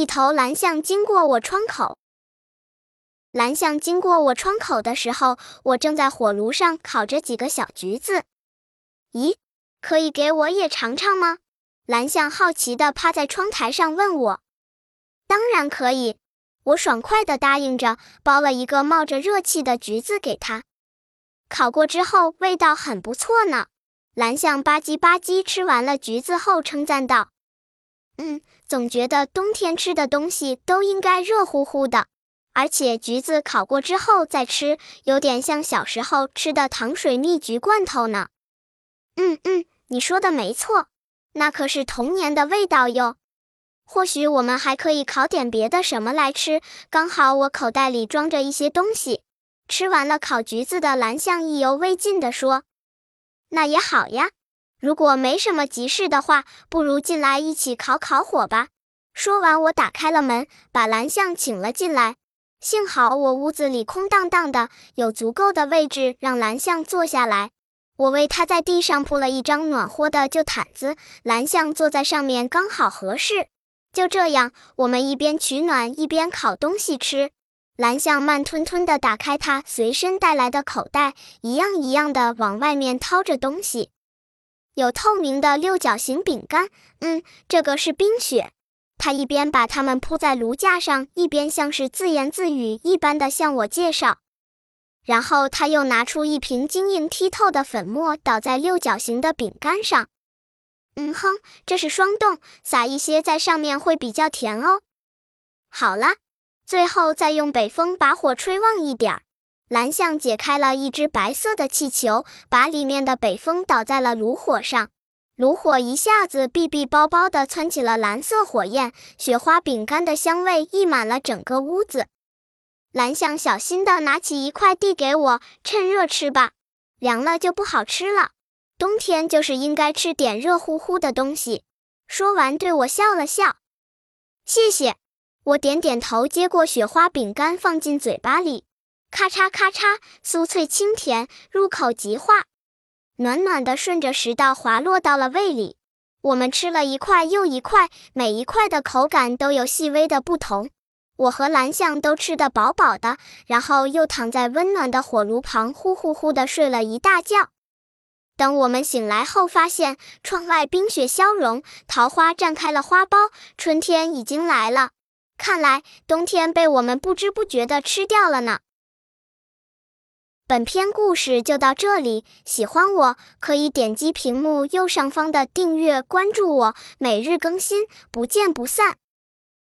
一头蓝象经过我窗口。蓝象经过我窗口的时候，我正在火炉上烤着几个小橘子。咦，可以给我也尝尝吗？蓝象好奇地趴在窗台上问我。当然可以，我爽快地答应着，剥了一个冒着热气的橘子给他。烤过之后，味道很不错呢。蓝象吧唧吧唧吃完了橘子后，称赞道：“嗯，总觉得冬天吃的东西都应该热乎乎的，而且橘子烤过之后再吃，有点像小时候吃的糖水蜜橘罐头呢。”“嗯嗯，你说的没错，那可是童年的味道哟。或许我们还可以烤点别的什么来吃，刚好我口袋里装着一些东西。”吃完了烤橘子的蓝象意犹未尽地说：“那也好呀，如果没什么急事的话，不如进来一起烤烤火吧。”说完，我打开了门，把蓝象请了进来。幸好我屋子里空荡荡的，有足够的位置让蓝象坐下来。我为他在地上铺了一张暖和的旧毯子，蓝象坐在上面刚好合适。就这样，我们一边取暖一边烤东西吃。蓝象慢吞吞地打开他随身带来的口袋，一样一样地往外面掏着东西。有透明的六角形饼干，嗯，这个是冰雪。他一边把它们铺在炉架上，一边像是自言自语一般的向我介绍。然后他又拿出一瓶晶莹剔透的粉末，倒在六角形的饼干上。嗯哼，这是霜冻，撒一些在上面会比较甜哦。好了。最后再用北风把火吹旺一点儿。蓝象解开了一只白色的气球，把里面的北风倒在了炉火上，炉火一下子哔哔包包地窜起了蓝色火焰，雪花饼干的香味溢满了整个屋子。蓝象小心地拿起一块递给我，趁热吃吧，凉了就不好吃了。冬天就是应该吃点热乎乎的东西。说完，对我笑了笑，谢谢。我点点头，接过雪花饼干，放进嘴巴里，咔嚓咔嚓，酥脆清甜，入口即化，暖暖的顺着食道滑落到了胃里。我们吃了一块又一块，每一块的口感都有细微的不同。我和蓝象都吃得饱饱的，然后又躺在温暖的火炉旁，呼呼呼的睡了一大觉。等我们醒来后，发现窗外冰雪消融，桃花绽开了花苞，春天已经来了。看来冬天被我们不知不觉地吃掉了呢。本篇故事就到这里，喜欢我可以点击屏幕右上方的订阅关注我，每日更新，不见不散。